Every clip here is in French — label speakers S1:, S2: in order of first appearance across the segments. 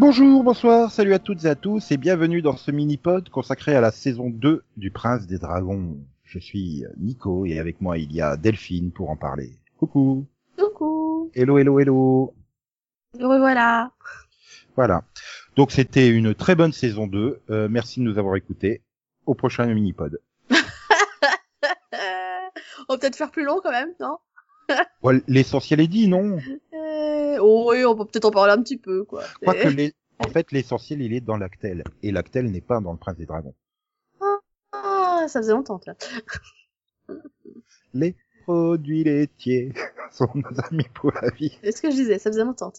S1: Bonjour, bonsoir, salut à toutes et à tous et bienvenue dans ce mini-pod consacré à la saison 2 du Prince des Dragons. Je suis Nico et avec moi il y a Delphine pour en parler. Coucou.
S2: Coucou.
S1: Hello, hello, hello.
S2: Revoilà.
S1: Voilà. Donc c'était une très bonne saison 2. Euh, merci de nous avoir écoutés. Au prochain mini-pod.
S2: on va peut-être faire plus long quand même, non?
S1: Bon, L'essentiel est dit, non?
S2: Oh oui, on peut peut-être en parler un petit peu, quoi.
S1: Quoique, les... en fait, l'essentiel, il est dans l'actel. Et l'actel n'est pas dans le Prince des Dragons.
S2: Ah, ça faisait longtemps, là.
S1: Les produits laitiers sont nos amis pour la vie.
S2: C'est ce que je disais, ça faisait longtemps.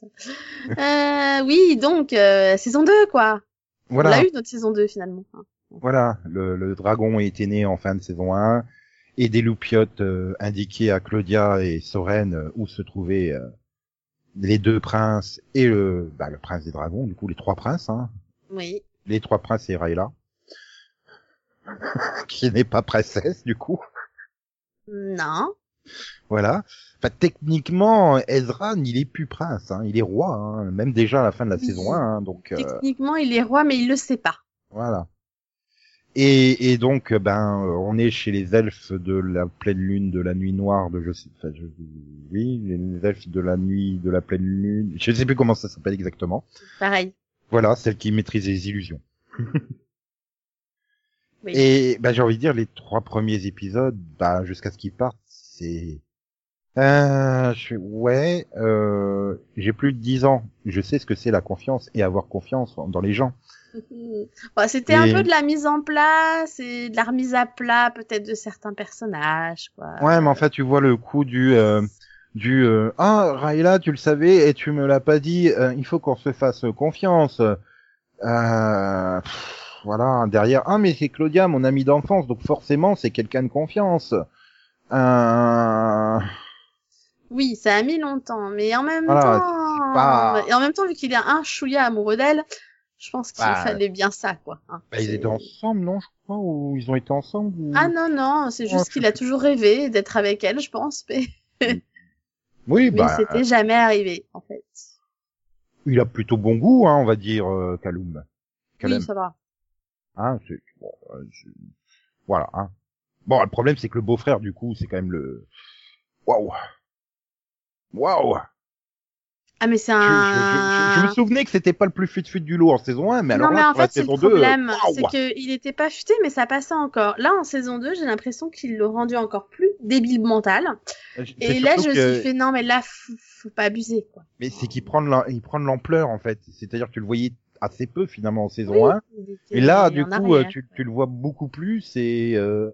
S2: euh, oui, donc, euh, saison 2, quoi.
S1: Voilà.
S2: On l'a eu, notre saison 2, finalement.
S1: Voilà, le, le dragon était né en fin de saison 1 et des loupiotes euh, indiquaient à Claudia et Soren euh, où se trouvaient euh, les deux princes et le, bah, le prince des dragons, du coup les trois princes, hein.
S2: Oui.
S1: les trois princes et Rayla, qui n'est pas princesse du coup.
S2: Non.
S1: Voilà. Enfin, techniquement, Ezra, il est plus prince, hein. il est roi, hein. même déjà à la fin de la
S2: Oui.
S1: saison 1, hein, donc euh,
S2: Techniquement, il est roi, mais il le sait pas.
S1: voilà. Et, et donc, ben, euh, on est chez les elfes de la pleine lune, de la nuit noire, de je sais, enfin, je, oui, les elfes de la nuit, de la pleine lune. Je sais plus comment ça s'appelle exactement.
S2: Pareil.
S1: Voilà, celle qui maîtrise les illusions.
S2: Oui.
S1: Et ben, j'ai envie de dire, les trois premiers épisodes, bah, jusqu'à ce qu'ils partent, c'est, euh, je suis, ouais, euh, j'ai plus de dix ans. Je sais ce que c'est la confiance et avoir confiance dans les gens.
S2: Bon, C'était
S1: Et-
S2: un peu de la mise en place et de la remise à plat, peut-être, de certains personnages, quoi.
S1: Ouais, mais en fait, tu vois le coup du euh, du euh, ah Rayla, tu le savais et tu me l'as pas dit. euh, il faut qu'on se fasse confiance. Euh, pff, voilà derrière. Ah mais c'est Claudia, mon amie d'enfance, donc forcément c'est quelqu'un de confiance. Euh,
S2: Oui, ça a mis longtemps, mais en même
S1: Voilà,
S2: temps,
S1: pas-
S2: et en même temps, vu qu'il est un chouïa amoureux d'elle, je pense qu'il
S1: Bah,
S2: fallait bien ça, quoi. hein.
S1: bah, ils étaient ensemble, non Je crois ou ils ont été ensemble ou...
S2: Ah non non, c'est juste qu'il a toujours rêvé d'être avec elle, je pense, mais,
S1: Oui,
S2: mais
S1: bah
S2: c'était jamais arrivé, en fait.
S1: il a plutôt bon goût, hein, on va dire euh, Kaloum. Kalem.
S2: Oui, ça va.
S1: Hein, c'est bon, euh, voilà. Hein. Bon, le problème c'est que le beau-frère du coup, c'est quand même le waouh, waouh.
S2: Ah mais c'est
S1: je-
S2: un.
S1: je- je- je me souvenais que c'était pas le plus fut-fut du lot en saison 1, mais alors
S2: non, mais
S1: là,
S2: en
S1: la
S2: le
S1: saison 2,
S2: problème, c'est qu'il n'était pas futé, mais ça passait encore. Là, en saison 2, j'ai l'impression qu'il l'a rendu encore plus débile mental.
S1: C'est
S2: Et là, je me
S1: que-
S2: suis fait, non, mais là, faut, faut pas abuser, quoi.
S1: Mais c'est qu'il prend de l'am- il prend de l'ampleur en fait. C'est-à-dire que tu le voyais assez peu finalement en saison
S2: Oui,
S1: 1.
S2: il était
S1: Et là, du coup,
S2: arrière.
S1: euh, tu, tu le vois beaucoup plus et euh...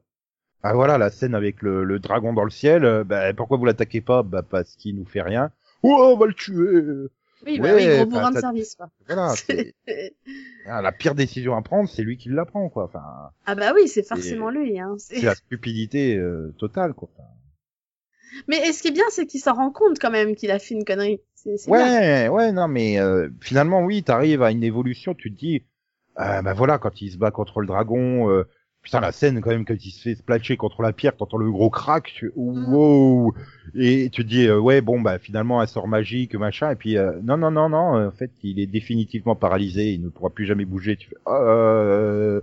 S1: ah voilà la scène avec le, le dragon dans le ciel. euh, bah, pourquoi vous l'attaquez pas? Bah parce qu'il nous fait rien. Oh, on va le tuer.
S2: Oui, bah
S1: ouais,
S2: oui, gros bourrin de service, quoi.
S1: Voilà. ah, la pire décision à prendre, c'est lui qui la prend quoi. Enfin,
S2: ah bah oui, c'est forcément lui, hein. c'est-
S1: la stupidité euh, totale quoi. Enfin,
S2: Mais et ce qui est bien, c'est qu'il s'en rend compte quand même qu'il a fait une connerie. C'est c'est bien.
S1: Ouais, ouais, non, mais euh, finalement, oui, t'arrives à une évolution, tu te dis, euh, bah voilà, quand il se bat contre le dragon, euh, putain, la scène quand même, quand il se fait splatcher contre la pierre, t'entends le gros crack, tu, wow, et tu te dis, euh, ouais, bon, bah finalement, un sort magique, machin, et puis, euh, non, non, non, non, en fait, il est définitivement paralysé, il ne pourra plus jamais bouger, tu fais, euh...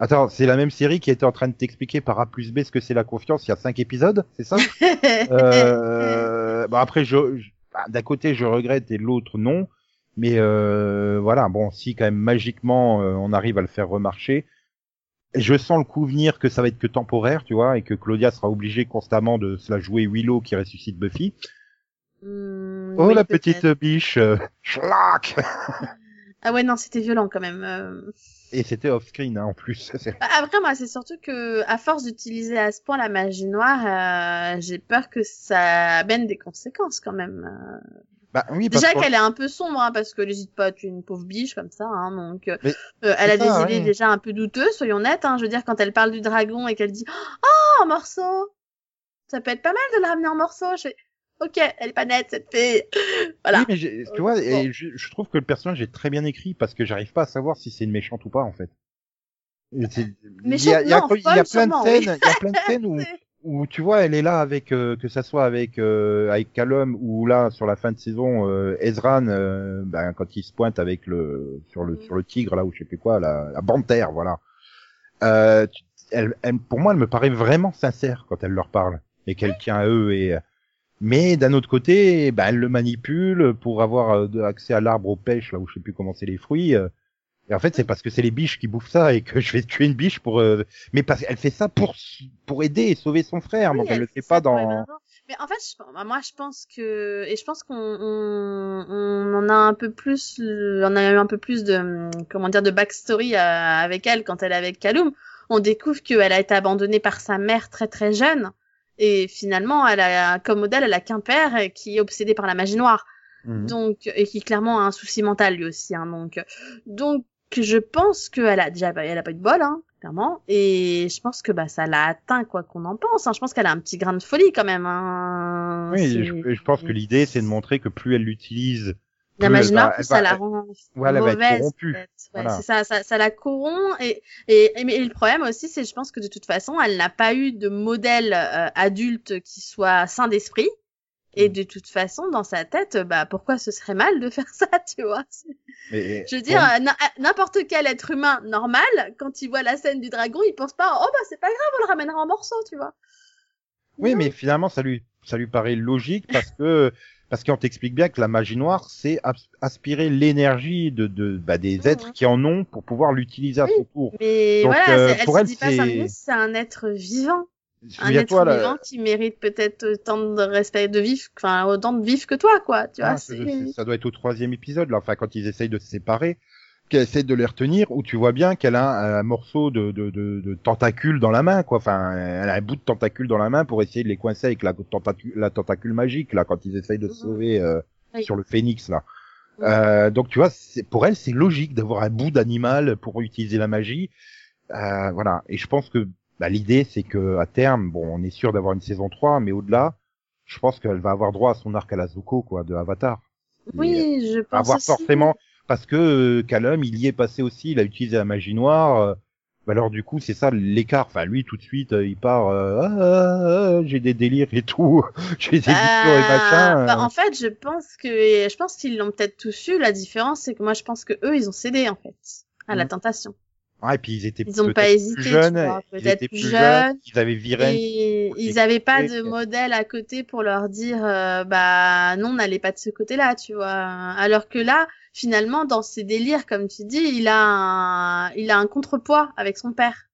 S1: Attends, c'est la même série qui était en train de t'expliquer par A plus B ce que c'est la confiance il y a cinq épisodes, c'est ça? Euh, bon après, je, je- bah, d'un côté je regrette et de l'autre non, mais euh, voilà, bon, si quand même magiquement on arrive à le faire remarcher, je sens le coup venir que ça va être que temporaire, tu vois, et que Claudia sera obligée constamment de se la jouer Willow qui ressuscite Buffy.
S2: Hmm,
S1: Oh
S2: oui,
S1: la petite biche, euh,
S2: Ah ouais, non, c'était violent quand même. euh.
S1: Et c'était off screen hein, en plus.
S2: Bah, Après, moi, c'est surtout que, à force d'utiliser à ce point la magie noire, euh, j'ai peur que ça amène des conséquences quand même.
S1: Bah oui,
S2: Déjà
S1: que-
S2: qu'elle est un peu sombre, hein, parce que n'hésite pas, tu es une pauvre biche comme ça, hein, donc euh, euh, elle a des idées
S1: ouais.
S2: déjà un peu douteuses, soyons nets. Hein, je veux dire, quand elle parle du dragon et qu'elle dit « Oh, un morceau Ça peut être pas mal de le ramener en morceaux », je fais « Ok, elle est pas nette, cette fille. » Voilà.
S1: Oui, mais tu vois,
S2: Euh,
S1: et je, je trouve que le personnage est très bien écrit parce que j'arrive pas à savoir si c'est une méchante ou pas en fait. Il y a, il y a-
S2: Méchante, non,
S1: il y a plein de scènes,
S2: oui.
S1: il y a plein de scènes où, où tu vois, elle est là avec euh, que ça soit avec euh, avec Callum ou là sur la fin de saison euh, Ezran, euh, ben, quand il se pointe avec le sur le sur le tigre là ou je sais plus quoi, la, la panthère, voilà. Euh, elle, elle, pour moi, elle me paraît vraiment sincère quand elle leur parle et qu'elle tient à eux et mais d'un autre côté, ben, elle le manipule pour avoir euh, accès à l'arbre aux pêches là où je sais plus comment c'est les fruits. Et en fait, c'est parce que c'est les biches qui bouffent ça et que je vais tuer une biche pour. euh, Mais parce qu'elle fait ça pour pour aider et sauver son frère.
S2: Oui,
S1: donc elle,
S2: elle
S1: le
S2: fait
S1: fait pas dans.
S2: Mais en fait, je- moi, je pense que et je pense qu'on on, on en a un peu plus, on a eu un peu plus de comment dire de backstory euh, avec elle quand elle est avec Kaloum. On découvre qu'elle a été abandonnée par sa mère très très jeune et finalement, elle a comme modèle, elle a qu'un père qui est obsédé par la magie noire.
S1: Mhm.
S2: Donc et qui clairement a un souci mental lui aussi. Hein, donc donc je pense qu'elle a déjà elle a pas eu de bol hein, clairement et je pense que bah ça l'a atteint quoi qu'on en pense. Hein. Je pense qu'elle a un petit grain de folie quand même. Hein.
S1: Oui, je, je pense que l'idée c'est de montrer que plus elle l'utilise,
S2: la
S1: plus elle
S2: ça la rend
S1: voilà, elle va être
S2: mauvaise.
S1: corrompue.
S2: Ouais,
S1: Voilà.
S2: ça, ça, ça la corrompt et, et, et, mais le problème aussi, c'est je pense que de toute façon, elle n'a pas eu de modèle euh, adulte qui soit sain d'esprit. Et
S1: Mm.
S2: de toute façon, dans sa tête, bah pourquoi ce serait mal de faire ça, tu vois?
S1: Mais,
S2: Je veux dire, euh, n'importe quel être humain normal, quand il voit la scène du dragon, il pense pas, oh bah c'est pas grave, on le ramènera en morceaux, tu vois?
S1: oui,
S2: Non.
S1: mais finalement ça lui ça lui paraît logique parce que parce qu'on t'explique bien que la magie noire c'est as- aspirer l'énergie de, de bah, des
S2: Mhm.
S1: êtres qui en ont pour pouvoir l'utiliser à
S2: Oui.
S1: son tour.
S2: Mais
S1: Donc,
S2: voilà,
S1: euh,
S2: elle
S1: pour
S2: se
S1: elle, c'est
S2: un être vivant. Un être
S1: là,
S2: vivant qui mérite peut-être autant de respect de vivre, enfin autant de vivre que toi, quoi. Tu
S1: Ah,
S2: vois,
S1: ça,
S2: c'est-
S1: ça doit être au troisième épisode, là, enfin, quand ils essayent de se séparer, qu'elle essaie de les retenir, où tu vois bien qu'elle a un, un morceau de, de, de, de tentacule dans la main, quoi. Enfin, elle a un bout de tentacule dans la main pour essayer de les coincer avec la tentacule, la tentacule magique, là, quand ils essayent de se
S2: Mhm.
S1: sauver euh,
S2: Oui.
S1: sur le phénix, là. Euh, donc, tu vois, pour elle, c'est logique d'avoir un bout d'animal pour utiliser la magie. Euh, voilà. Et je pense que bah, l'idée, c'est que à terme, bon, on est sûr d'avoir une saison 3, mais au-delà, je pense qu'elle va avoir droit à son arc à la Zuko, quoi, de Avatar.
S2: Oui, je pense
S1: avoir
S2: aussi.
S1: forcément parce que euh, Callum il y est passé aussi il a utilisé la magie noire euh, bah alors du coup c'est ça l'écart enfin lui tout de suite euh, il part euh, ah, ah, ah, j'ai des délires et tout j'ai des visions et machin euh.
S2: bah, en fait, je pense que je pense qu'ils l'ont peut-être tous eu. La différence, c'est que moi, je pense que eux, ils ont cédé en fait à la
S1: Mhm.
S2: tentation.
S1: Ouais, et puis ils étaient
S2: Ils ont pas hésité,
S1: plus jeunes
S2: vois,
S1: ils étaient
S2: plus jeunes.
S1: ils avaient
S2: Et ils avaient pas de modèle à côté pour leur dire euh, bah non n'allez pas de ce côté-là tu vois alors que là finalement dans ses délires comme tu dis il a un il a un contrepoids avec son père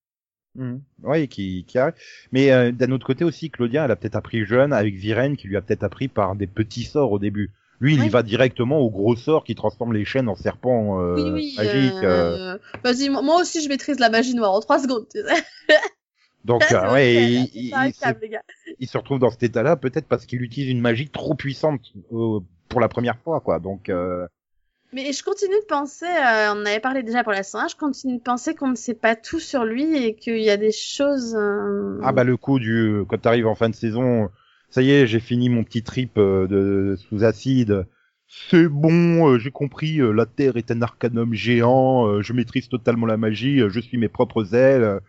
S1: Mhm. Ouais, qui, qui arrive. Mais euh, d'un autre côté aussi, Claudia, elle a peut-être appris jeune avec Viren, qui lui a peut-être appris par des petits sorts au début. Lui, il y va directement au gros sort qui transforme les chaînes en serpents euh,
S2: oui oui
S1: magiques. euh.
S2: euh, vas-y moi aussi je maîtrise la magie noire en trois secondes.
S1: Donc, euh, ouais, il, il-
S2: câble,
S1: se retrouve dans cet état-là, peut-être parce qu'il utilise une magie trop puissante euh, pour la première fois, quoi. Donc, euh,
S2: Mais je continue de penser, euh, on en avait parlé déjà pour la saison 1, je continue de penser qu'on ne sait pas tout sur lui et qu'il y a des choses. euh,
S1: ah bah le coup du quand t'arrives en fin de saison, ça y est, j'ai fini mon petit trip euh, de sous acide. C'est bon, euh, j'ai compris. euh, la Terre est un arcanum géant. je maîtrise totalement la magie. je suis mes propres ailes.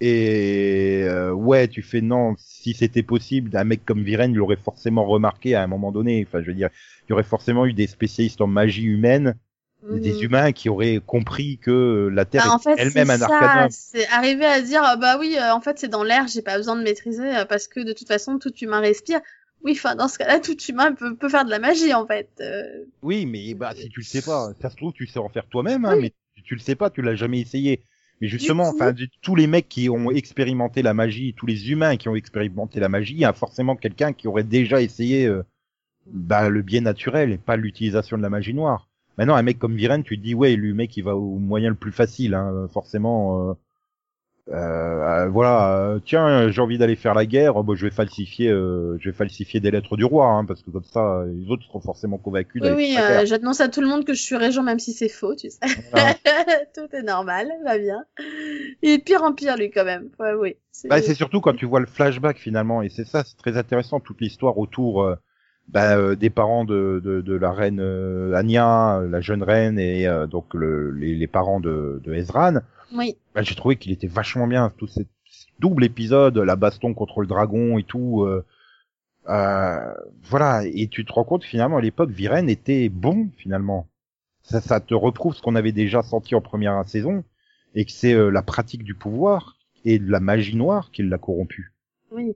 S1: et ouais, tu fais non. Si c'était possible, un mec comme Viren l'aurait forcément remarqué à un moment donné. Enfin, je veux dire, il y aurait forcément eu des spécialistes en magie humaine des
S2: mhm.
S1: humains qui auraient compris que la Terre
S2: Bah, en
S1: est
S2: fait,
S1: elle-même un arcanum.
S2: C'est arriver à dire, ah bah oui, euh, en fait, c'est dans l'air, j'ai pas besoin de maîtriser euh, parce que de toute façon, tout humain respire. Oui, enfin, dans ce cas-là, tout humain peut, peut faire de la magie, en fait. euh.
S1: Oui, mais bah si tu le sais pas, ça se trouve tu sais en faire toi-même, hein,
S2: Oui.
S1: mais tu, tu le sais pas, tu l'as jamais essayé. Mais justement, enfin, tous les mecs qui ont expérimenté la magie, tous les humains qui ont expérimenté la magie, il y a forcément quelqu'un qui aurait déjà essayé euh, bah, le biais naturel et pas l'utilisation de la magie noire. Maintenant, un mec comme Viren, tu te dis ouais, le mec il va au moyen le plus facile, hein, forcément. euh, euh, euh, voilà, euh, tiens, j'ai envie d'aller faire la guerre, bah, je vais falsifier, euh, je vais falsifier des lettres du roi, hein, parce que comme ça, les autres seront forcément convaincus
S2: Oui, oui, euh, j'annonce à tout le monde que je suis régent, même si c'est faux, tu sais.
S1: Voilà.
S2: tout est normal, va bien. Il est pire en pire, lui, quand même. Ouais, oui. C'est-
S1: Bah, c'est surtout quand tu vois le flashback finalement, et c'est ça, c'est très intéressant toute l'histoire autour euh, bah, euh, des parents de, de, de la reine euh, Anya, la jeune reine, et euh, donc le, les, les parents de, de Ezran.
S2: Oui.
S1: Bah, j'ai trouvé qu'il était vachement bien tout, cette, double épisode, la baston contre le dragon et tout. Euh, euh, voilà, et tu te rends compte finalement à l'époque, Viren était bon finalement. Ça, ça te reprouve ce qu'on avait déjà senti en première saison, et que c'est euh, la pratique du pouvoir et de la magie noire qui l'a corrompu.
S2: Oui.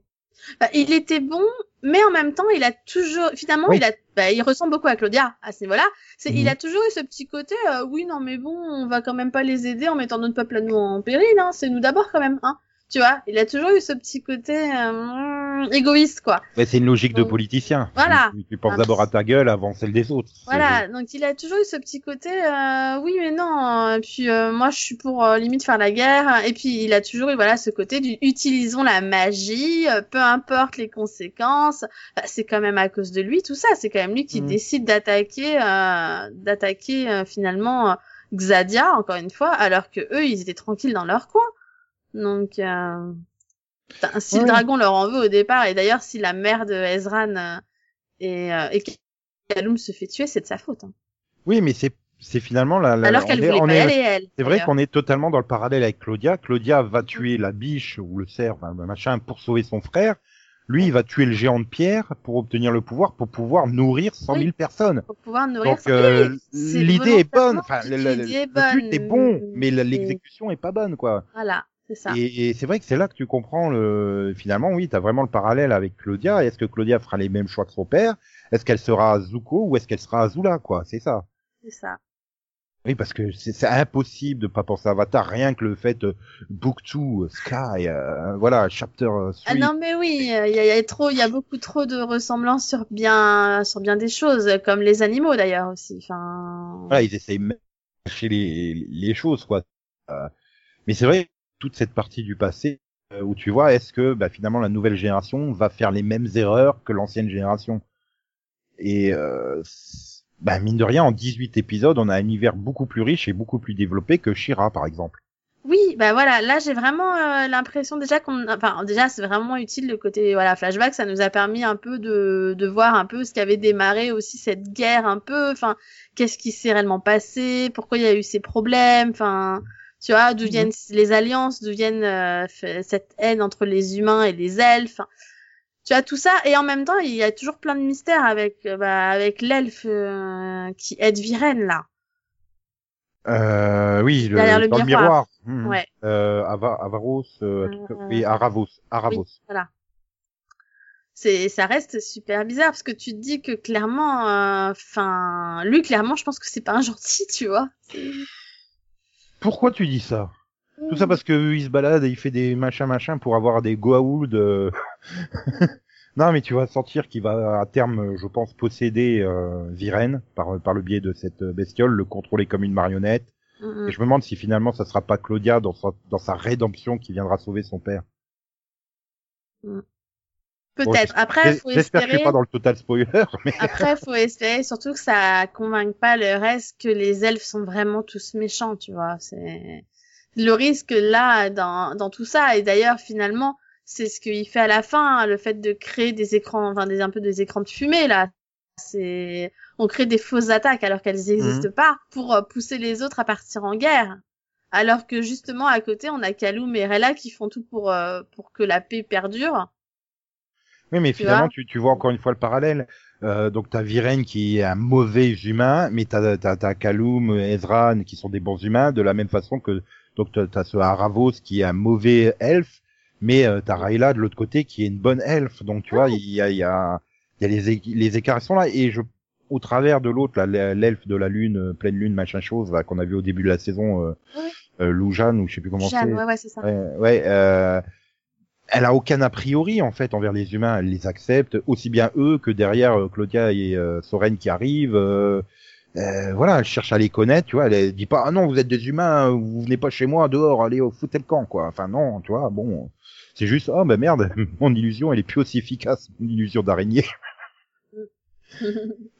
S2: Bah, il était bon, mais en même temps, il a toujours, finalement,
S1: Oui.
S2: il a, bah, il ressemble beaucoup à Claudia à ce niveau-là. C'est,
S1: Mhm.
S2: il a toujours eu ce petit côté, euh, oui, non, mais bon, on va quand même pas les aider en mettant notre peuple à nous en péril, hein. C'est nous d'abord quand même, hein. Tu vois, il a toujours eu ce petit côté euh, égoïste, quoi.
S1: Ouais, c'est une logique de politicien.
S2: voilà.
S1: Tu, tu penses
S2: Ah,
S1: d'abord à ta gueule avant celle des autres.
S2: Voilà, donc il a toujours eu ce petit côté, euh, oui mais non, et puis euh, moi je suis pour euh, limite faire la guerre, et puis il a toujours eu voilà ce côté du utilisons la magie, euh, peu importe les conséquences, Bah, c'est quand même à cause de lui tout ça, c'est quand même lui qui
S1: Mhm.
S2: décide d'attaquer, euh, d'attaquer euh, finalement Xadia encore une fois, alors que eux ils étaient tranquilles dans leur coin, donc euh, putain, si le dragon leur en veut au départ, et d'ailleurs si la mère de Ezran euh, et, euh, et Kaloum se fait tuer, c'est de sa faute. hein.
S1: Oui, mais c'est c'est finalement la. la
S2: Alors qu'elle voulait
S1: est-
S2: elle.
S1: C'est vrai qu'on est totalement dans le parallèle avec Claudia. Claudia va tuer la biche ou le cerf, enfin, le machin, pour sauver son frère. Lui, il va tuer le géant de pierre pour obtenir le pouvoir, pour pouvoir nourrir 100 000
S2: Oui.
S1: personnes.
S2: Pour pouvoir nourrir
S1: Donc euh, l'idée est bonne, enfin le, le-
S2: l'idée est
S1: le but est bon, mais l'exécution est pas bonne quoi.
S2: Voilà, ça.
S1: Et, et c'est vrai que c'est là que tu comprends le finalement oui, tu as vraiment le parallèle avec Claudia. Est-ce que Claudia fera les mêmes choix que son père? Est-ce qu'elle sera Zuko ou est-ce qu'elle sera Azula quoi? C'est ça.
S2: C'est ça.
S1: Oui, parce que c'est impossible de pas penser à Avatar, rien que le fait euh, Book 2, Sky, euh, voilà, Chapter euh, 3.
S2: Ah non mais oui, il y a, y a trop, il y a beaucoup trop de ressemblances sur bien, sur bien des choses, comme les animaux d'ailleurs aussi. Enfin.
S1: Voilà, ils essayent de cacher les, les choses, quoi. Euh, mais c'est vrai, toute cette partie du passé, euh, où tu vois, est-ce que bah, finalement la nouvelle génération va faire les mêmes erreurs que l'ancienne génération? Et euh, bah, mine de rien, en 18 épisodes, on a un univers beaucoup plus riche et beaucoup plus développé que Shira, par exemple.
S2: Oui, bah voilà, là j'ai vraiment euh, l'impression déjà qu'on, enfin déjà c'est vraiment utile le côté voilà flashback, ça nous a permis un peu de de voir un peu ce qui avait démarré aussi cette guerre un peu, enfin qu'est-ce qui s'est réellement passé, pourquoi il y a eu ces problèmes, enfin tu vois d'où
S1: Mhm.
S2: viennent les alliances, d'où viennent euh, cette haine entre les humains et les elfes, tu vois tout ça et en même temps il y a toujours plein de mystères avec euh, bah, avec l'elfe euh, qui aide Viren là.
S1: Euh, oui, le,
S2: Derrière le
S1: dans
S2: miroir.
S1: le miroir.
S2: Ouais.
S1: Euh, Ava- Avaros, euh, Aravos, Aravos.
S2: Oui, voilà. C'est, ça reste super bizarre parce que tu te dis que clairement, enfin, lui clairement, je pense que c'est pas un gentil, tu vois.
S1: Pourquoi tu dis ça? Tout ça parce que il se balade et il fait des machins machins pour avoir des Goa'uld. euh. non, mais tu vas sentir qu'il va à terme, je pense, posséder euh, Viren par par le biais de cette bestiole, le contrôler comme une marionnette.
S2: Mm, mm.
S1: Et je me demande si finalement ça sera pas Claudia dans sa dans sa rédemption qui viendra sauver son père.
S2: Peut-être. Après, faut
S1: que je
S2: espérer.
S1: suis pas dans le total spoiler, mais
S2: Après, faut espérer surtout que ça convainque pas le reste que les elfes sont vraiment tous méchants, tu vois. C'est le risque là dans dans tout ça. Et d'ailleurs, finalement, c'est ce qu'il fait à la fin, hein, le fait de créer des écrans, enfin des un peu des écrans de fumée là. C'est on crée des fausses attaques alors qu'elles n'existent pas pour euh, pousser les autres à partir en guerre. Alors que justement à côté, on a Kaloum et Rella qui font tout pour euh, pour que la paix perdure.
S1: Oui, mais
S2: Tu
S1: finalement,
S2: vois
S1: tu, tu vois encore une fois le parallèle. Euh, donc t'as Viren qui est un mauvais humain, mais t'as t'as t'as Kaloum, Ezran qui sont des bons humains, de la même façon que donc t'as ce Haravos qui est un mauvais elfe, mais euh, t'as Rayla de l'autre côté qui est une bonne elfe. Donc tu vois, il y a il y a y a les les écarts sont là et je au travers de l'autre là l'elfe de la lune, euh, pleine lune, machin chose là qu'on a vu au début de la saison, euh,
S2: Oui.
S1: euh, Loujan ou je sais plus comment c'est.
S2: Ouais ouais, c'est ça.
S1: Ouais, ouais euh, elle a aucun a priori en fait envers les humains, elle les accepte aussi bien eux que derrière euh, Claudia et euh, Soren qui arrivent. euh, euh, voilà, elle cherche à les connaître, tu vois. Elle, elle dit pas ah non vous êtes des humains, vous venez pas chez moi dehors, allez au foutez le camp quoi. Enfin non, tu vois. Bon, c'est juste oh bah merde, mon illusion elle est plus aussi efficace, mon illusion d'araignée.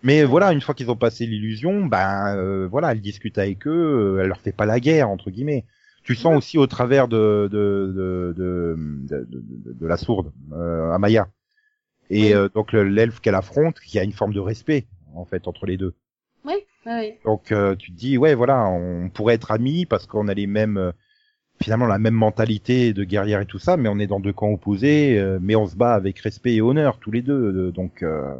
S1: Mais voilà, une fois qu'ils ont passé l'illusion, ben euh, voilà, elle discute avec eux, elle leur fait pas la guerre entre guillemets. Tu sens aussi au travers de de de de, de, la sourde, euh, Amaya, et
S2: Oui.
S1: euh, donc le- l'elfe qu'elle affronte, qu'il y a une forme de respect en fait entre les deux.
S2: oui, oui.
S1: Donc euh, tu te dis ouais voilà, on pourrait être amis parce qu'on a les mêmes euh, finalement la même mentalité de guerrière et tout ça, mais on est dans deux camps opposés, euh, mais on se bat avec respect et honneur tous les deux. donc euh,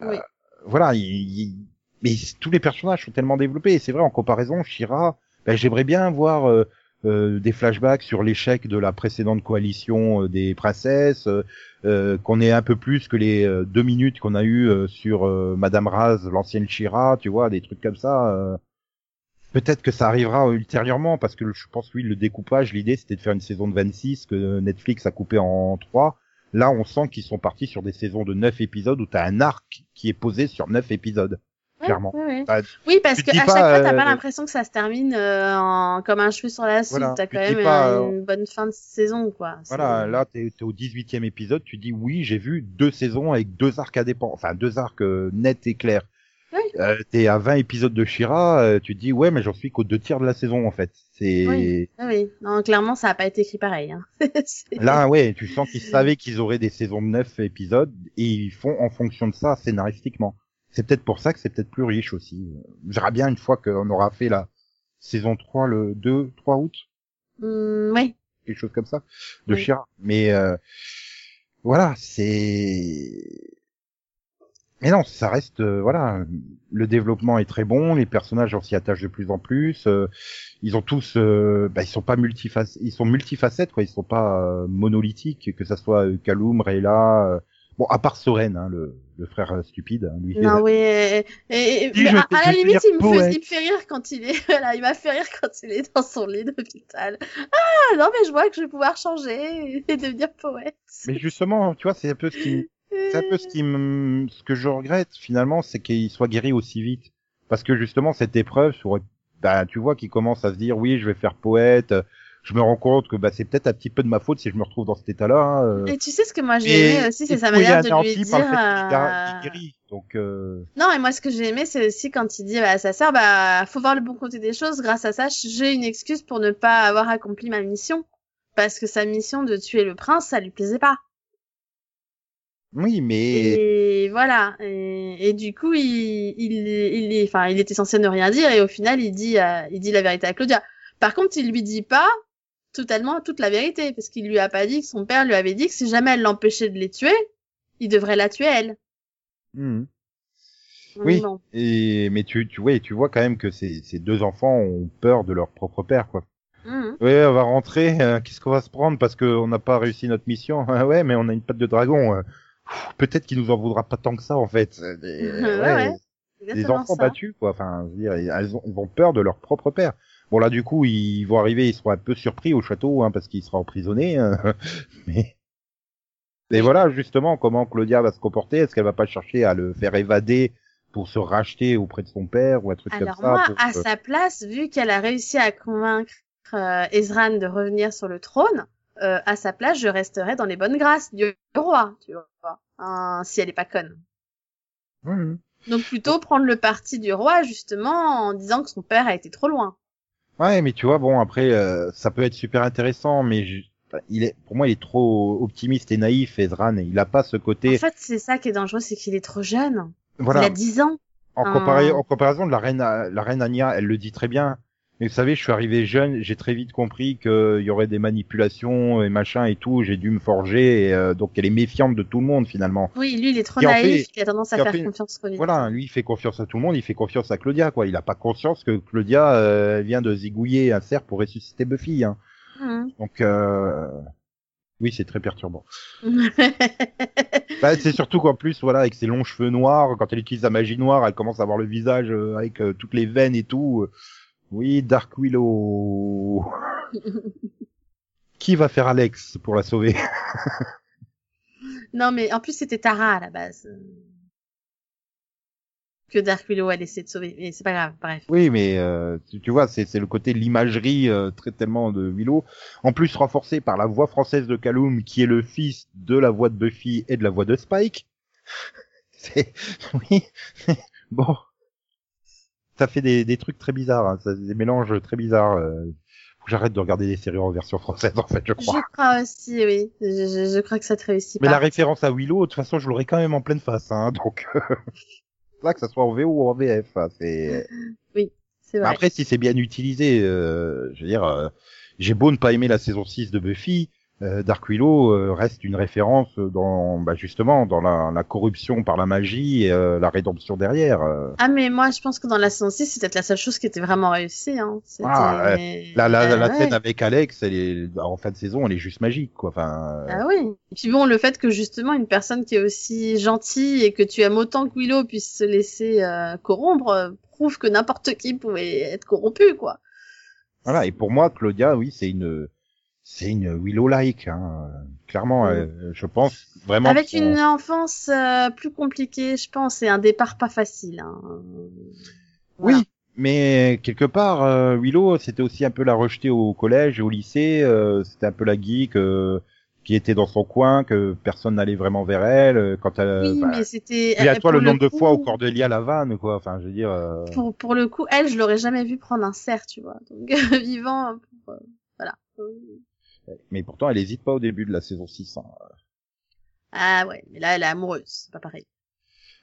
S2: Oui.
S1: voilà, il, il- mais tous les personnages sont tellement développés. Et c'est vrai en comparaison, Shira, ben, j'aimerais bien voir euh, euh, des flashbacks sur l'échec de la précédente coalition euh, des princesses, qu'on ait un peu plus que les deux minutes qu'on a eu sur Madame Raz, l'ancienne Shira, tu vois, des trucs comme ça. Peut-être que ça arrivera ultérieurement, parce que je pense oui, le découpage, l'idée c'était de faire une saison de 26 que Netflix a coupé en 3. Là, on sent qu'ils sont partis sur des saisons de 9 épisodes où t'as un arc qui est posé sur 9 épisodes.
S2: Ouais,
S1: Clairement.
S2: ouais, ouais.
S1: Bah,
S2: Oui, parce à
S1: pas,
S2: chaque fois, t'as
S1: euh,
S2: pas l'impression que ça se termine euh, en... comme un cheveu sur la soupe.
S1: Voilà,
S2: T'as quand même
S1: pas,
S2: euh,
S1: euh,
S2: une bonne fin de saison, quoi.
S1: Voilà, là, t'es es au 18e épisode, tu dis oui, j'ai vu deux saisons avec deux arcs indépendants, enfin deux arcs euh, nets et clairs.
S2: Oui.
S1: Euh, t'es à 20 épisodes de Shira, euh, tu te dis ouais, mais j'en suis qu'aux deux tiers de la saison en fait. C'est
S2: Oui. Ah oui, non, clairement, ça a pas été écrit pareil. Hein.
S1: Là, ouais, tu sens qu'ils savaient qu'ils auraient des saisons de 9 épisodes et ils font en fonction de ça scénaristiquement. C'est peut-être pour ça que c'est peut-être plus riche aussi. J'aimerais bien une fois qu'on aura fait la saison 3 le 2, 3 août.
S2: Hum, oui.
S1: quelque chose comme ça de
S2: Oui.
S1: Shira. Mais euh, voilà, c'est. Mais non, ça reste euh, voilà, le développement est très bon, les personnages on s'y attache de plus en plus. euh, ils ont tous, euh, bah, ils sont pas multifacettes, ils sont multifacettes quoi, ils sont pas monolithiques, que ça soit Kaloum, Rayla. Bon, à part Soren, hein, le, le frère euh, stupide, hein, lui.
S2: Non, oui. Et, et- à, la limite, il me, fait,
S1: poète.
S2: il me fait rire quand il est. Voilà, il m'a fait rire quand il est dans son lit d'hôpital. Ah, non, mais je vois que je vais pouvoir changer et devenir poète.
S1: Mais justement, tu vois, c'est un peu ce qui, c'est un peu ce qui me, ce que je regrette finalement, c'est qu'il soit guéri aussi vite. Parce que justement, cette épreuve, bah, tu vois, qu'il commence à se dire, oui, je vais faire poète. Je me rends compte que bah, c'est peut-être un petit peu de ma faute si je me retrouve dans cet état-là. hein, euh.
S2: Et tu sais ce que moi j'ai aimé aussi, c'est sa manière de lui dire. euh,
S1: guérit. Donc, euh,
S2: Non, et moi ce que j'ai aimé, c'est aussi quand il dit bah, à sa sœur, bah faut voir le bon côté des choses. Grâce à ça, j'ai une excuse pour ne pas avoir accompli ma mission, parce que sa mission de tuer le prince, ça lui plaisait pas.
S1: oui, mais
S2: Et voilà. Et, et du coup, il, il, il, enfin, il était censé ne rien dire, et au final, il dit, euh, il dit la vérité à Claudia. Par contre, il lui dit pas totalement toute la vérité, parce qu'il lui a pas dit que son père lui avait dit que si jamais elle l'empêchait de les tuer, il devrait la tuer elle.
S1: hmm. Oui. Et mais tu, tu vois, tu vois quand même que ces, ces deux enfants ont peur de leur propre père, quoi.
S2: Mhm.
S1: Ouais, on va rentrer. euh, Qu'est-ce qu'on va se prendre parce qu'on n'a pas réussi notre mission? Ah ouais, mais on a une patte de dragon. euh. Peut-être qu'il nous en voudra pas tant que ça en fait. Euh, des-
S2: Ouais, ouais.
S1: Enfants
S2: ça.
S1: battus quoi. Enfin, je veux dire, ont, ils ont peur de leur propre père. Bon là, du coup, ils vont arriver, ils seront un peu surpris au château hein, parce qu'il sera emprisonné. hein. mais et voilà justement comment Claudia va se comporter. Est-ce qu'elle va pas chercher à le faire évader pour se racheter auprès de son père ou un truc
S2: Alors
S1: comme ça
S2: moi,
S1: pour
S2: à sa place, vu qu'elle a réussi à convaincre euh, Ezran de revenir sur le trône, euh, à sa place, je resterai dans les bonnes grâces du roi, tu vois, hein, si elle est pas conne. Donc plutôt prendre le parti du roi, justement, en disant que son père a été trop loin.
S1: Ouais, mais tu vois, bon, après, euh, ça peut être super intéressant, mais je- enfin, il est, pour moi, il est trop optimiste et naïf, Ezran, il a pas ce côté,
S2: En fait, c'est ça qui est dangereux, c'est qu'il est trop jeune.
S1: voilà,
S2: Il a 10 ans.
S1: en,
S2: un-
S1: compara- en comparaison de la reine, la reine Anya, elle le dit très bien. Mais vous savez, je suis arrivé jeune, j'ai très vite compris qu'il y aurait des manipulations et machin et tout, j'ai dû me forger, et, euh, donc elle est méfiante de tout le monde finalement.
S2: Oui, lui, il est trop
S1: en
S2: naïf,
S1: fait-
S2: il a tendance à faire
S1: fait-
S2: confiance trop vite.
S1: Voilà, lui il fait confiance à tout le monde, il fait confiance à Claudia, quoi. Il a pas conscience que Claudia euh, vient de zigouiller un cerf pour ressusciter Buffy. Hein.
S2: Mhm.
S1: Donc, euh... oui, c'est très perturbant. Bah, c'est surtout qu'en plus, voilà, avec ses longs cheveux noirs, quand elle utilise la magie noire, elle commence à avoir le visage euh, avec euh, toutes les veines et tout. Oui, Dark Willow. Qui va faire Alex pour la sauver?
S2: Non, mais en plus, c'était Tara à la base. Que Dark Willow a laissé de sauver. Mais c'est pas grave, bref.
S1: Oui, mais euh, tu, tu vois, c'est c'est le côté de l'imagerie euh, très tellement de Willow. En plus, renforcé par la voix française de Kaloum, qui est le fils de la voix de Buffy et de la voix de Spike. C'est oui, bon, ça fait des, des trucs très bizarres, hein. ça, des mélanges très bizarres. euh. Faut que j'arrête de regarder des séries en version française, en fait, je
S2: Je
S1: crois.
S2: crois aussi, oui. Je, je, je crois que ça te réussit
S1: Mais
S2: pas.
S1: la référence à Willow, de toute façon, je l'aurai quand même en pleine face, hein, donc là que ça soit en VO ou en VF, hein, c'est
S2: c'est vrai.
S1: Après, si c'est bien utilisé, euh, je veux dire, euh, j'ai beau ne pas aimer la saison 6 de Buffy, euh, Dark Willow euh, reste une référence dans, bah, justement, dans la, la corruption par la magie et euh, la rédemption derrière. euh.
S2: Ah, mais moi, je pense que dans la saison 6, c'est peut-être la seule chose qui était vraiment réussie. Hein.
S1: Ah, La, la, la
S2: Ouais.
S1: scène avec Alex, elle est, en fin de saison, elle est juste magique, quoi. Enfin,
S2: Ah oui. Et puis bon, le fait que justement une personne qui est aussi gentille et que tu aimes autant que Willow puisse se laisser corrompre prouve que n'importe qui pouvait être corrompu, quoi.
S1: voilà. Et pour moi, Claudia, oui, c'est une, c'est une Willow-like, hein. Clairement,
S2: Mm.
S1: euh, je pense vraiment.
S2: Avec une enfance euh, plus compliquée, je pense, et un départ pas facile. Hein. Voilà.
S1: Oui, mais quelque part, euh, Willow, c'était aussi un peu la rejetée au collège et au lycée. euh, c'était un peu la geek euh, qui était dans son coin, que personne n'allait vraiment vers elle. euh, Quand elle,
S2: Oui,
S1: bah,
S2: mais c'était.
S1: et à
S2: euh,
S1: toi le nombre de fois où Cordelia la vanne, quoi. Enfin, je veux dire. euh,
S2: Pour, pour le coup, elle, je l'aurais jamais vu prendre un cerf, tu vois. Donc, vivant, pour, euh, voilà.
S1: Mais pourtant, elle hésite pas au début de la saison 6. hein.
S2: Ah ouais, mais là, elle est amoureuse, c'est pas pareil.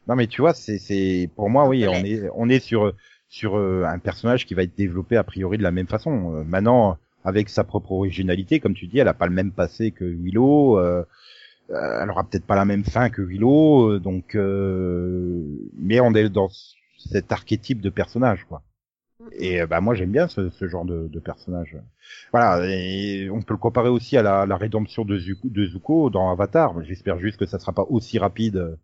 S1: Non, mais tu vois, c'est, c'est, pour moi, oui, on est, on est sur, sur euh, un personnage qui va être développé a priori de la même façon. Euh, maintenant, avec sa propre originalité, comme tu dis, elle a pas le même passé que Willow. Euh, euh, elle aura peut-être pas la même fin que Willow, donc, euh, mais on est dans cet archétype de personnage, quoi. Et euh, bah moi j'aime bien ce, genre de, de personnage. Voilà, on peut le comparer aussi à la, rédemption de Zuko, dans Avatar. J'espère juste que ça sera pas aussi rapide.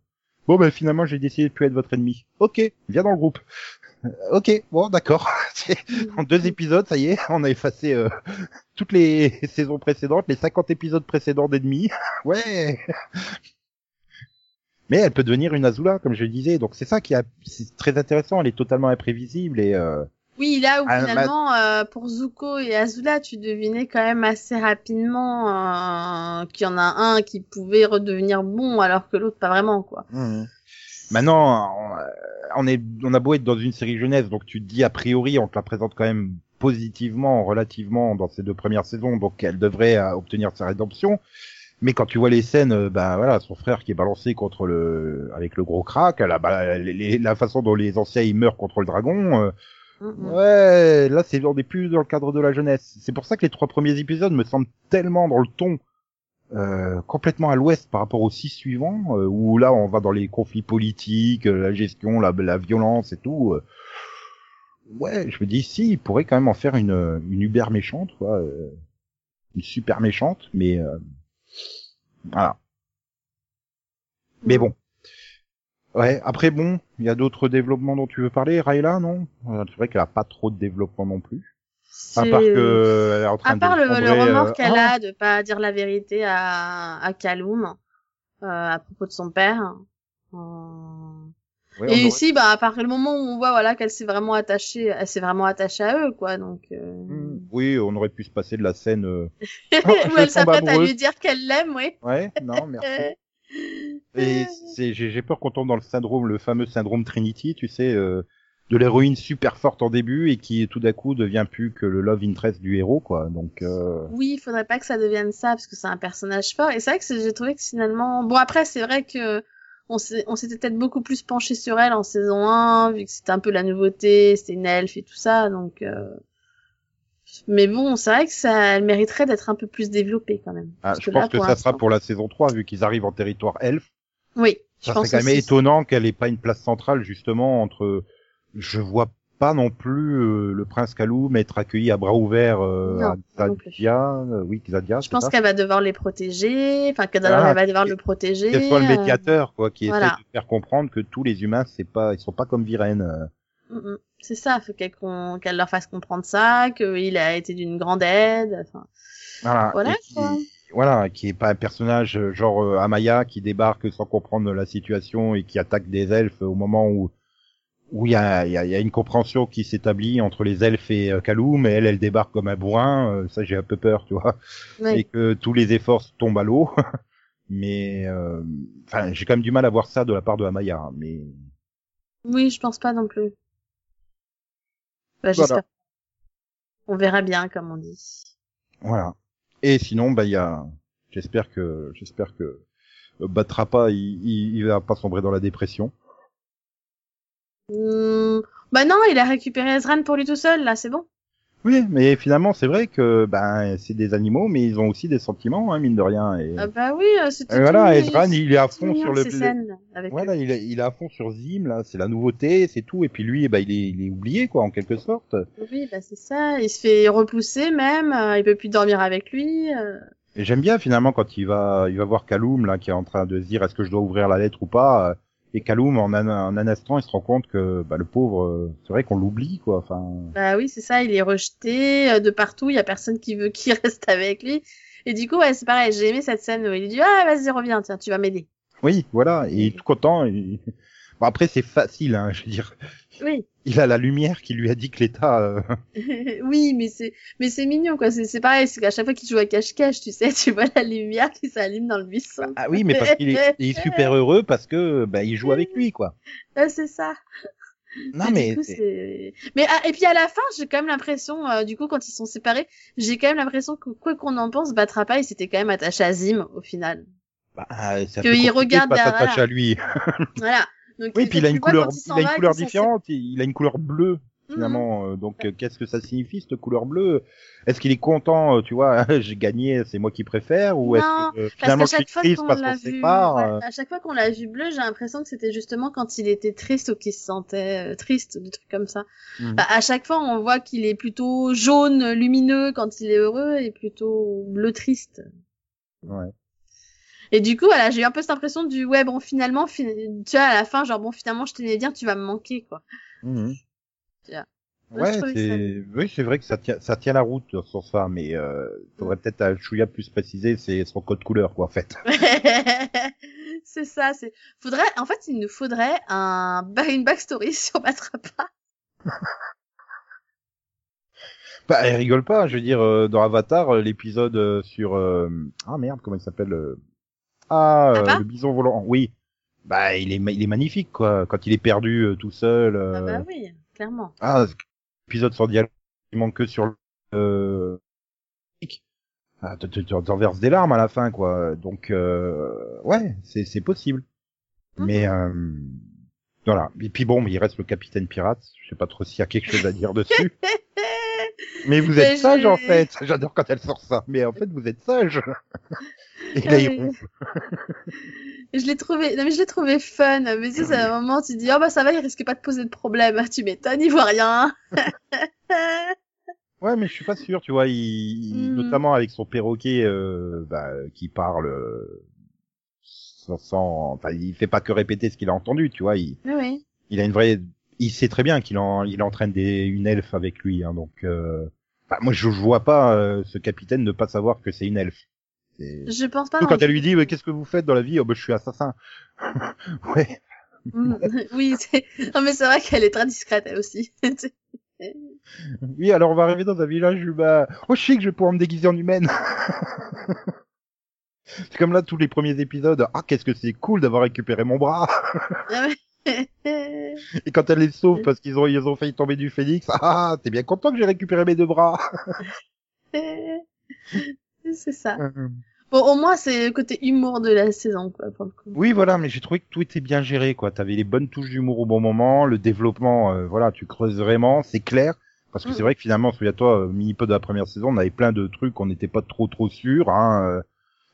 S1: Bon ben finalement j'ai décidé de plus être votre ennemi. Ok, viens dans le groupe. Euh, Ok, bon d'accord. En deux épisodes, ça y est, on a effacé euh, toutes les saisons précédentes, les 50 épisodes précédents d'ennemis. ouais. Mais elle peut devenir une Azula, comme je disais. Donc c'est ça qui a, c'est très intéressant. Elle est totalement imprévisible et euh,
S2: Oui, là où
S1: Ah, bah-
S2: finalement, euh, pour Zuko et Azula, tu devinais quand même assez rapidement euh, qu'il y en a un qui pouvait redevenir bon alors que l'autre pas vraiment, quoi.
S1: Maintenant, on, on est, on a beau être dans une série jeunesse, donc tu te dis a priori, on te la présente quand même positivement, relativement dans ces deux premières saisons, donc elle devrait euh, obtenir sa rédemption. Mais quand tu vois les scènes, euh, ben voilà, son frère qui est balancé contre le, avec le gros crack, la, bah, les- la façon dont les anciens ils meurent contre le dragon, euh, Ouais, là c'est on est plus dans le cadre de la jeunesse. C'est pour ça que les trois premiers épisodes me semblent tellement dans le ton euh, complètement à l'ouest par rapport aux six suivants, euh, où là on va dans les conflits politiques, euh, la gestion, la, la violence et tout. euh. Ouais, je me dis si, il pourrait quand même en faire une, une Uber méchante, quoi, euh, une super méchante, mais euh, voilà. Mais bon. Ouais, après bon, il y a d'autres développements dont tu veux parler, Rayla, non Euh, C'est vrai qu'elle a pas trop de développement non plus. À part que elle est en train
S2: À part
S1: de
S2: le, le remords
S1: euh,
S2: qu'elle
S1: ah,
S2: a de pas dire la vérité à, à Kaloum euh, à propos de son père. Euh,
S1: ouais,
S2: Et ici, bah, à partir du moment où on voit, voilà, qu'elle s'est vraiment attachée, elle s'est vraiment attachée à eux, quoi, donc, euh...
S1: Hmm, Oui, on aurait pu se passer de la scène. euh,
S2: où elle s'apprête à lui dire qu'elle l'aime, oui.
S1: Ouais, non, merci.
S2: Euh,
S1: Et j'ai, peur qu'on tombe dans le syndrome, le fameux syndrome Trinity, tu sais, euh, de l'héroïne super forte en début et qui tout d'un coup devient plus que le love interest du héros, quoi. Donc, euh,
S2: Oui, il faudrait pas que ça devienne ça, parce que c'est un personnage fort. Et c'est vrai que j'ai trouvé que finalement, bon après, c'est vrai que on s'était peut-être beaucoup plus penché sur elle en saison 1, vu que c'était un peu la nouveauté, c'était une elfe et tout ça, donc. euh, Mais bon, c'est vrai que ça, elle mériterait d'être un peu plus développée quand même.
S1: ah, je pense que ça sera pour la saison 3, vu qu'ils arrivent en territoire elfe.
S2: Oui,
S1: Ça serait quand même étonnant qu'elle ait pas une place centrale, justement, entre, je vois pas non plus euh, le prince Kaloum être accueilli à bras ouverts euh,
S2: Non,
S1: à. Xadia, euh, oui, Xadia,
S2: Je pense qu'elle va devoir les protéger, enfin qu'elle
S1: Voilà,
S2: va devoir le protéger.
S1: qu'elle soit le
S2: euh,
S1: médiateur, quoi, qui
S2: voilà.
S1: essaie de faire comprendre que tous les humains, c'est pas, ils sont pas comme Viren. euh.
S2: Mm, mm. C'est ça, faut qu'elle leur fasse comprendre ça, qu'il a été d'une grande aide. Enfin,
S1: Voilà.
S2: Voilà,
S1: et
S2: quoi.
S1: Voilà, qui est pas un personnage euh, genre euh, Amaya qui débarque sans comprendre la situation et qui attaque des elfes au moment où où il y a, y, a, y a une compréhension qui s'établit entre les elfes et euh, Kaloum et elle, elle débarque comme un bourrin. euh, ça, j'ai un peu peur, tu vois, et que tous les efforts tombent à l'eau. mais, euh, enfin, j'ai quand même du mal à voir ça de la part de Amaya. hein, Mais
S2: Oui, je pense pas non plus. Bah,
S1: Voilà.
S2: j'espère. On verra bien, comme on dit.
S1: voilà. Et sinon, bah, y a, j'espère que, j'espère que euh, Batrapa, il, il, il va pas sombrer dans la dépression.
S2: Hmm, Bah non, il a récupéré Ezran pour lui tout seul, là, c'est bon.
S1: Oui, mais finalement, c'est vrai que ben c'est des animaux, mais ils ont aussi des sentiments, hein, mine de rien. Et,
S2: Ah bah oui, euh, c'était
S1: voilà, Ezran, il est à fond sur le.
S2: ces scènes avec
S1: Voilà, il est, il est à fond sur Zim, là, c'est la nouveauté, c'est tout. Et puis lui, eh ben, il est, il est oublié, quoi, en quelque sorte.
S2: Oui, bah c'est ça. Il se fait repousser même. euh, il peut plus dormir avec lui. euh.
S1: Et j'aime bien finalement quand il va, il va voir Kaloum là, qui est en train de se dire est-ce que je dois ouvrir la lettre ou pas. Et Kaloum, en un, en un instant, il se rend compte que bah, le pauvre, euh, c'est vrai qu'on l'oublie, quoi. Enfin,
S2: Bah oui, c'est ça. Il est rejeté euh, de partout. Il y a personne qui veut qu'il reste avec lui. Et du coup, ouais, c'est pareil. J'ai aimé cette scène où il dit ah vas-y reviens, tiens, tu vas m'aider.
S1: oui, voilà. Et il est tout content. Bon, après, c'est facile, hein, je veux dire.
S2: Oui,
S1: Il a la lumière qui lui a dit que l'État. euh,
S2: oui, mais c'est mais c'est mignon quoi. C'est c'est pareil. C'est qu'à chaque fois qu'il joue à cache-cache, tu sais, tu vois la lumière qui s'allume dans le buisson.
S1: Ah oui, mais parce qu'il est, il est super heureux parce que bah, il joue avec lui, quoi.
S2: Ah, c'est ça.
S1: Non,
S2: Et
S1: mais
S2: du coup,
S1: c'est-
S2: c'est- mais ah, et puis à la fin, j'ai quand même l'impression, euh, du coup, quand ils sont séparés, j'ai quand même l'impression que quoi qu'on en pense, Batrapa, il s'était quand même attaché à Zim au final.
S1: bah, un
S2: Que il regarde
S1: de pas
S2: derrière,
S1: à lui.
S2: Voilà. Donc,
S1: Oui,
S2: et
S1: puis il a une couleur,
S2: il
S1: a une couleur différente. Il a une couleur bleue.
S2: séparés.
S1: finalement. euh, Donc euh, qu'est-ce que ça signifie cette couleur bleue? Est-ce qu'il est content, euh, tu vois, j'ai gagné, c'est moi qui préfère, ou est-ce que euh, finalement je suis
S2: fois
S1: triste
S2: qu'on
S1: parce qu'on se sépare
S2: ouais,
S1: euh,
S2: à chaque fois qu'on l'a vu bleu, j'ai l'impression que c'était justement quand il était triste ou qu'il se sentait euh, triste, des trucs comme ça.
S1: mhm.
S2: Bah, à chaque fois, on voit qu'il est plutôt jaune, lumineux quand il est heureux et plutôt bleu triste.
S1: Ouais.
S2: Et du coup, voilà, j'ai eu un peu cette impression du ouais, bon, finalement, fi- tu vois, à la fin, genre, bon, finalement, je tenais bien, tu vas me manquer, quoi. Tiens. Ouais,
S1: c'est oui, c'est vrai que ça tient, ça tient la route sur ça, mais euh, faudrait peut-être à Chouya plus préciser, c'est son code couleur, quoi, en fait.
S2: c'est ça, c'est. Faudrait, en fait, il nous faudrait un, une backstory sur Batrapa.
S1: Bah, elle rigole pas, je veux dire, euh, dans Avatar, euh, l'épisode euh, sur euh, ah merde, comment il s'appelle Ah, euh,
S2: Papa
S1: le bison volant. Oui. Bah, il est, il est magnifique, quoi. Quand il est perdu euh, tout seul.
S2: Ah
S1: euh,
S2: bah oui, clairement.
S1: Ah, épisode sans dialogue, il manque que sur le... Euh... Ah, tu- tu tu en verses des larmes à la fin, quoi. Donc, euh... ouais, c'est c'est possible.
S2: Mhm.
S1: Mais, euh... voilà. Et puis bon, il reste le capitaine pirate. Je sais pas trop s'il y a quelque chose à dire dessus. Mais vous êtes sage, en fait. J'adore quand elle sort ça. Mais en fait, vous êtes sage. Et là, il ronfle.
S2: Je l'ai trouvé, non mais je l'ai trouvé fun. Mais tu sais, c'est un moment, tu te dis, oh bah ça va, il risque pas de poser de problème. Tu m'étonnes, il voit rien.
S1: Ouais, mais je suis pas sûr, tu vois, il,
S2: Mhm.
S1: notamment avec son perroquet euh, bah, qui parle euh, sans, enfin, il fait pas que répéter ce qu'il a entendu, tu vois, il,
S2: oui.
S1: il a une vraie, il sait très bien qu'il en, il entraîne des, une elfe avec lui, hein, donc, euh, enfin, moi je, je vois pas euh, ce capitaine ne pas savoir que c'est une elfe.
S2: Je pense pas.
S1: Surtout quand elle lui dit, qu'est-ce que vous faites dans la vie? Oh, bah, je suis assassin. ouais.
S2: Mm. oui, non mais c'est vrai qu'elle est très discrète elle aussi.
S1: Oui, alors on va arriver dans un village humain. Oh, chic, je vais pouvoir me déguiser en humaine. c'est comme là tous les premiers épisodes. Ah, qu'est-ce que c'est cool d'avoir récupéré mon bras.
S2: Ah.
S1: Et quand elle les sauve parce qu'ils ont, ils ont failli tomber du phénix. Ah, t'es bien content que j'ai récupéré mes deux bras.
S2: c'est ça. Bon, au moins c'est le côté humour de la saison quoi pour le coup.
S1: Oui, voilà, mais j'ai trouvé que tout était bien géré, quoi. T'avais les bonnes touches d'humour au bon moment, le développement, euh, voilà, tu creuses vraiment, c'est clair. Parce que
S2: Mm.
S1: c'est vrai que finalement, souviens-toi, euh, mini-pod de la première saison, on avait plein de trucs, on n'était pas trop trop sûr. Hein, euh.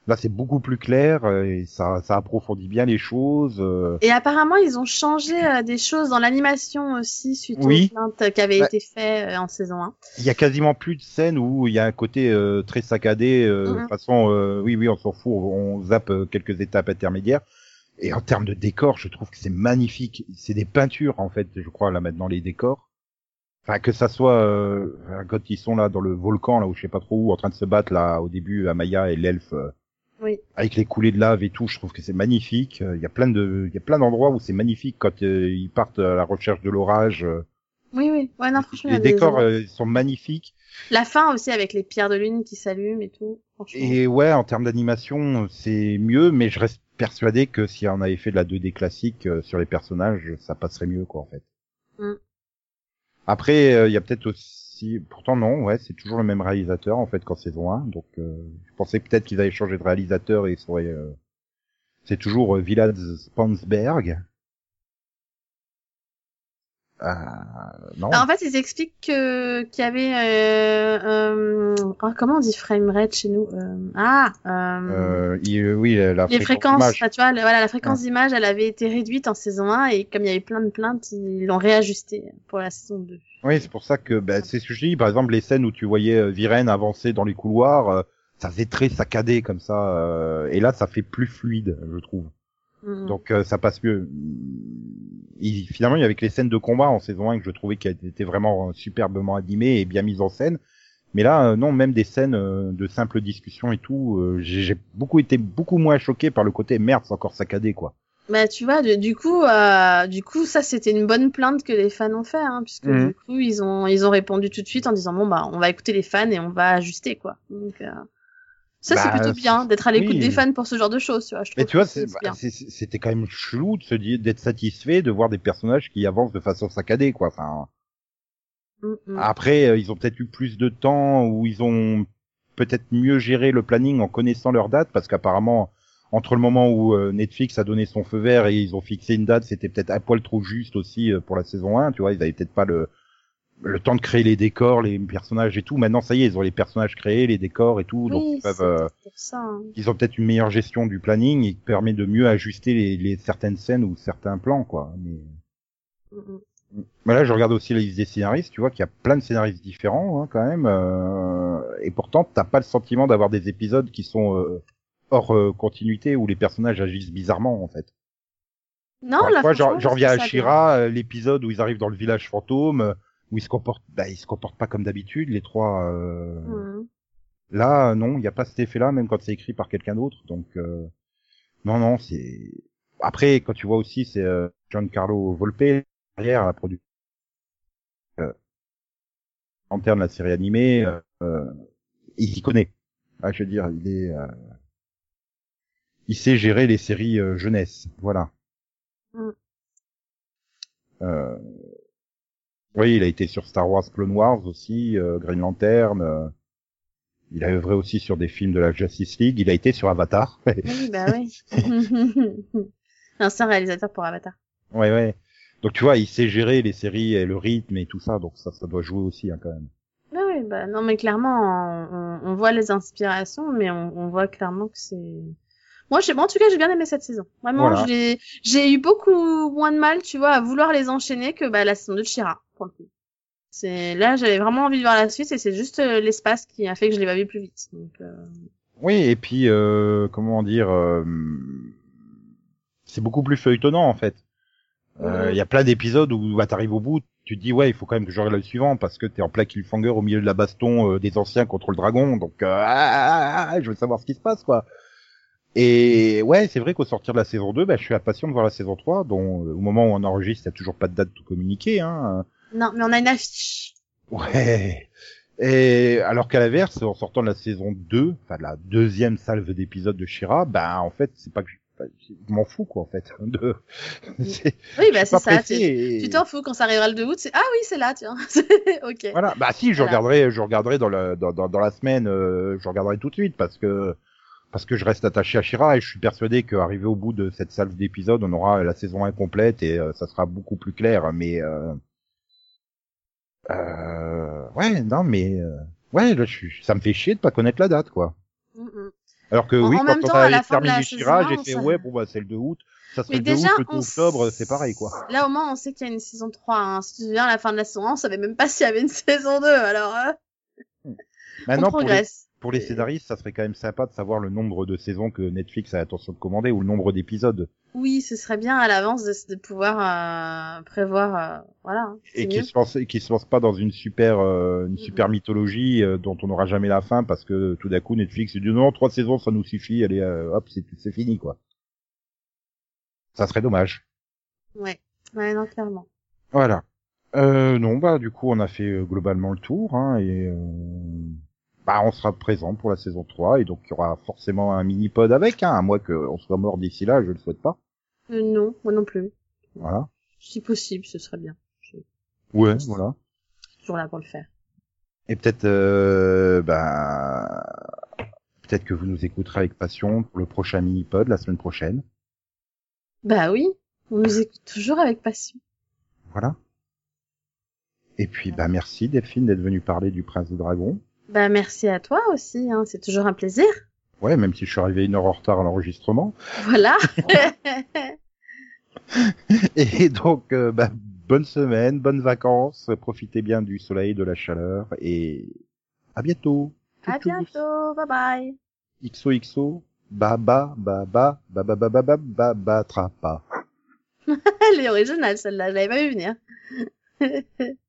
S1: Là, c'est beaucoup plus clair euh, et ça, ça approfondit bien les choses. euh.
S2: Et apparemment ils ont changé euh, des choses dans l'animation aussi suite
S1: Oui.
S2: aux plaintes qui avaient
S1: Ouais.
S2: été faites euh, en saison 1.
S1: Il y a quasiment plus de scènes où il y a un côté euh, très saccadé. Euh. De façon, euh, oui, oui, on s'en fout, on zappe quelques étapes intermédiaires. Et en termes de décor, je trouve que c'est magnifique. C'est des peintures, en fait, je crois, là maintenant, les décors. Enfin, que ça soit euh, quand ils sont là dans le volcan, là où je sais pas trop où, en train de se battre, là, au début, Amaya et l'elfe, euh,
S2: Oui.
S1: avec les coulées de lave et tout, je trouve que c'est magnifique. Euh, Il y a plein de, il y a plein d'endroits où c'est magnifique quand euh, ils partent à la recherche de l'orage. euh.
S2: Oui oui. Ouais non franchement. il y
S1: les
S2: des
S1: décors sont magnifiques.
S2: La fin aussi avec les pierres de lune qui s'allument et tout.
S1: Et ouais, en termes d'animation, c'est mieux, mais je reste persuadé que si on avait fait de la 2D classique sur les personnages, ça passerait mieux, quoi, en fait.
S2: Mm.
S1: Après, il y a peut-être aussi, pourtant non, ouais, c'est toujours le même réalisateur, en fait, qu'en saison 1, donc euh, je pensais peut-être qu'ils avaient changé de réalisateur et ils seraient, euh, c'est toujours euh, Vilad Spansberg. Euh, non.
S2: En fait, ils expliquent que qu'il y avait euh, euh, oh, comment on dit frame rate chez nous euh, Ah,
S1: euh, il- oui, la
S2: les
S1: fréquence
S2: fréquences. enfin, tu vois, le- voilà, la fréquence d'image, elle avait été réduite en saison 1 et comme il y avait plein de plaintes, ils l'ont réajustée pour la saison 2.
S1: Oui, c'est pour ça que bah, c'est ce que je dis. Par exemple, les scènes où tu voyais Viren avancer dans les couloirs, euh, ça faisait très saccadé comme ça. euh, et là, ça fait plus fluide, je trouve.
S2: Mhm.
S1: Donc euh, ça passe mieux. Il, finalement, il y avait que les scènes de combat en saison 1 que je trouvais qui étaient vraiment euh, superbement animées et bien mises en scène. Mais là, euh, non, même des scènes euh, de simple discussion et tout, euh, j'ai j'ai beaucoup été beaucoup moins choqué par le côté merde, c'est encore saccadé quoi.
S2: Bah tu vois, du, du coup, euh, du coup, ça c'était une bonne plainte que les fans ont fait, hein, puisque
S1: Mhm.
S2: du coup ils ont ils ont répondu tout de suite en disant bon bah on va écouter les fans et on va ajuster quoi. Donc ça c'est
S1: Bah,
S2: plutôt bien d'être à l'écoute
S1: oui.
S2: des fans pour ce genre de choses, tu vois. Je
S1: Mais tu vois, bah, c'était quand même chelou de se dire d'être satisfait de voir des personnages qui avancent de façon saccadée quoi. Enfin,
S2: Mm, mm.
S1: Après, euh, ils ont peut-être eu plus de temps ou ils ont peut-être mieux géré le planning en connaissant leur date parce qu'apparemment, entre le moment où euh, Netflix a donné son feu vert et ils ont fixé une date, c'était peut-être un poil trop juste aussi euh, pour la saison 1, tu vois, ils avaient peut-être pas le le temps de créer les décors, les personnages et tout. Maintenant, ça y est, ils ont les personnages créés, les décors et tout, donc ils peuvent euh,
S2: ça. hein.
S1: ils ont peut-être une meilleure gestion du planning et qui permet de mieux ajuster les, les certaines scènes ou certains plans quoi. Mais
S2: Mm, mm.
S1: là, je regarde aussi la liste des scénaristes, tu vois qu'il y a plein de scénaristes différents hein, quand même, euh, et pourtant t'as pas le sentiment d'avoir des épisodes qui sont euh, hors euh, continuité où les personnages agissent bizarrement en fait.
S2: Non,
S1: une
S2: là,
S1: j'en reviens à Shira, euh, l'épisode où ils arrivent dans le village fantôme, où ils se comportent, bah ils se comportent pas comme d'habitude les trois. euh. Là, non, il y a pas cet effet-là, même quand c'est écrit par quelqu'un d'autre. Donc euh, non, non, c'est. Après, quand tu vois aussi, c'est euh, Giancarlo Volpe derrière la production euh, interne de la série animée. il s'y connaît. Ah, je veux dire, il est. euh, il sait gérer les séries euh, jeunesse. Voilà.
S2: Mm.
S1: Euh, Oui, il a été sur Star Wars Clone Wars aussi, euh, Green Lantern. euh, il a œuvré aussi sur des films de la Justice League. Il a été sur Avatar.
S2: Oui, bah oui. Un réalisateur pour Avatar.
S1: ouais, ouais. Donc tu vois, il sait gérer les séries et le rythme et tout ça. Donc ça, ça doit jouer aussi hein, quand même.
S2: Bah oui, bah non, mais clairement, on, on voit les inspirations, mais on, on voit clairement que c'est. Moi, bon, en tout cas, j'ai bien aimé cette saison. Vraiment,
S1: Voilà.
S2: j'ai, j'ai eu beaucoup moins de mal, tu vois, à vouloir les enchaîner que bah, la saison 2 de Shira, pour le coup. C'est là, j'avais vraiment envie de voir la suite, et c'est juste euh, l'espace qui a fait que je l'ai pas vu plus vite. Donc, euh,
S1: Oui, et puis euh, comment dire, euh, c'est beaucoup plus feuilletonnant en fait. Euh, Il y a plein d'épisodes où bah, t'arrives au bout, tu te dis ouais, il faut quand même que je regarde le suivant parce que t'es en plein cliffhanger au milieu de la baston des anciens contre le dragon, donc euh, ah, ah, ah, je veux savoir ce qui se passe quoi. Et ouais, c'est vrai qu'au sortir de la saison 2, bah, je suis impatient de voir la saison 3, dont euh, au moment où on enregistre, il y a toujours pas de date de communiquer. Hein.
S2: Non, mais on a une affiche.
S1: Ouais. Et alors qu'à l'inverse, en sortant de la saison 2, enfin de la deuxième salve d'épisodes de Shira, ben en fait, c'est pas que je, je m'en fous quoi en fait. De...
S2: Oui, bah c'est ça. Tu
S1: et-
S2: t'en fous quand ça arrivera le 2 août, c'est ah oui, c'est là, tiens. ok.
S1: Voilà. Bah si, je
S2: Voilà.
S1: regarderai, je regarderai dans la dans, dans, dans la semaine, euh, je regarderai tout de suite parce que parce que je reste attaché à Shira et je suis persuadé qu'arrivé au bout de cette salve d'épisodes, on aura la saison incomplète et euh, ça sera beaucoup plus clair. Mais euh, euh, ouais, non, mais euh, ouais, là, je ça me fait chier de pas connaître la date, quoi.
S2: Mm.
S1: Alors que
S2: En-
S1: oui,
S2: en
S1: quand on
S2: temps,
S1: a terminé Shira, j'ai fait ouais, bon bah c'est le 2 août, ça serait
S2: Mais
S1: le 2
S2: déjà,
S1: août, le 2
S2: on
S1: octobre, c'est pareil, quoi.
S2: Là, au moins, on sait qu'il y a une saison 3. Hein. Si tu te souviens, à la fin de la saison 1, on savait même pas s'il y avait une saison 2. Alors, euh,
S1: Maintenant,
S2: on progresse.
S1: Pour les scénaristes, ça serait quand même sympa de savoir le nombre de saisons que Netflix a l'intention de commander ou le nombre d'épisodes.
S2: Oui, ce serait bien à l'avance de, de pouvoir euh, prévoir. euh, voilà, hein.
S1: et qui se lance qui se lance pas dans une super euh, une super mythologie euh, dont on n'aura jamais la fin parce que tout d'un coup Netflix dit non trois saisons ça nous suffit allez euh, hop c'est c'est fini quoi ça serait dommage
S2: Ouais. Ouais, non, clairement.
S1: voilà euh, non bah du coup on a fait euh, globalement le tour hein, et euh, bah on sera présent pour la saison 3 et donc il y aura forcément un mini pod avec hein, à moins qu'on soit mort d'ici là je le souhaite pas
S2: Euh, non, moi non plus.
S1: voilà
S2: Si possible, ce serait bien. Je
S1: ouais voilà
S2: toujours là pour le faire.
S1: Et peut-être, euh, ben, peut-être que vous nous écouterez avec passion pour le prochain mini-pod la semaine prochaine.
S2: Bah oui, on nous écoute toujours avec passion.
S1: Voilà. Et puis, bah, merci Delphine d'être venue parler du Prince des Dragons.
S2: Bah merci à toi aussi, hein. c'est toujours un plaisir.
S1: Ouais, même si je suis arrivé une heure en retard à l'enregistrement.
S2: Voilà.
S1: et donc, euh, bah, bonne semaine, bonnes vacances, profitez bien du soleil, de la chaleur et à bientôt.
S2: À bientôt, bye bye.
S1: XOXO, baba, baba, baba, baba, baba, baba, trapa.
S2: Elle est originale celle-là, je l'avais pas vu venir.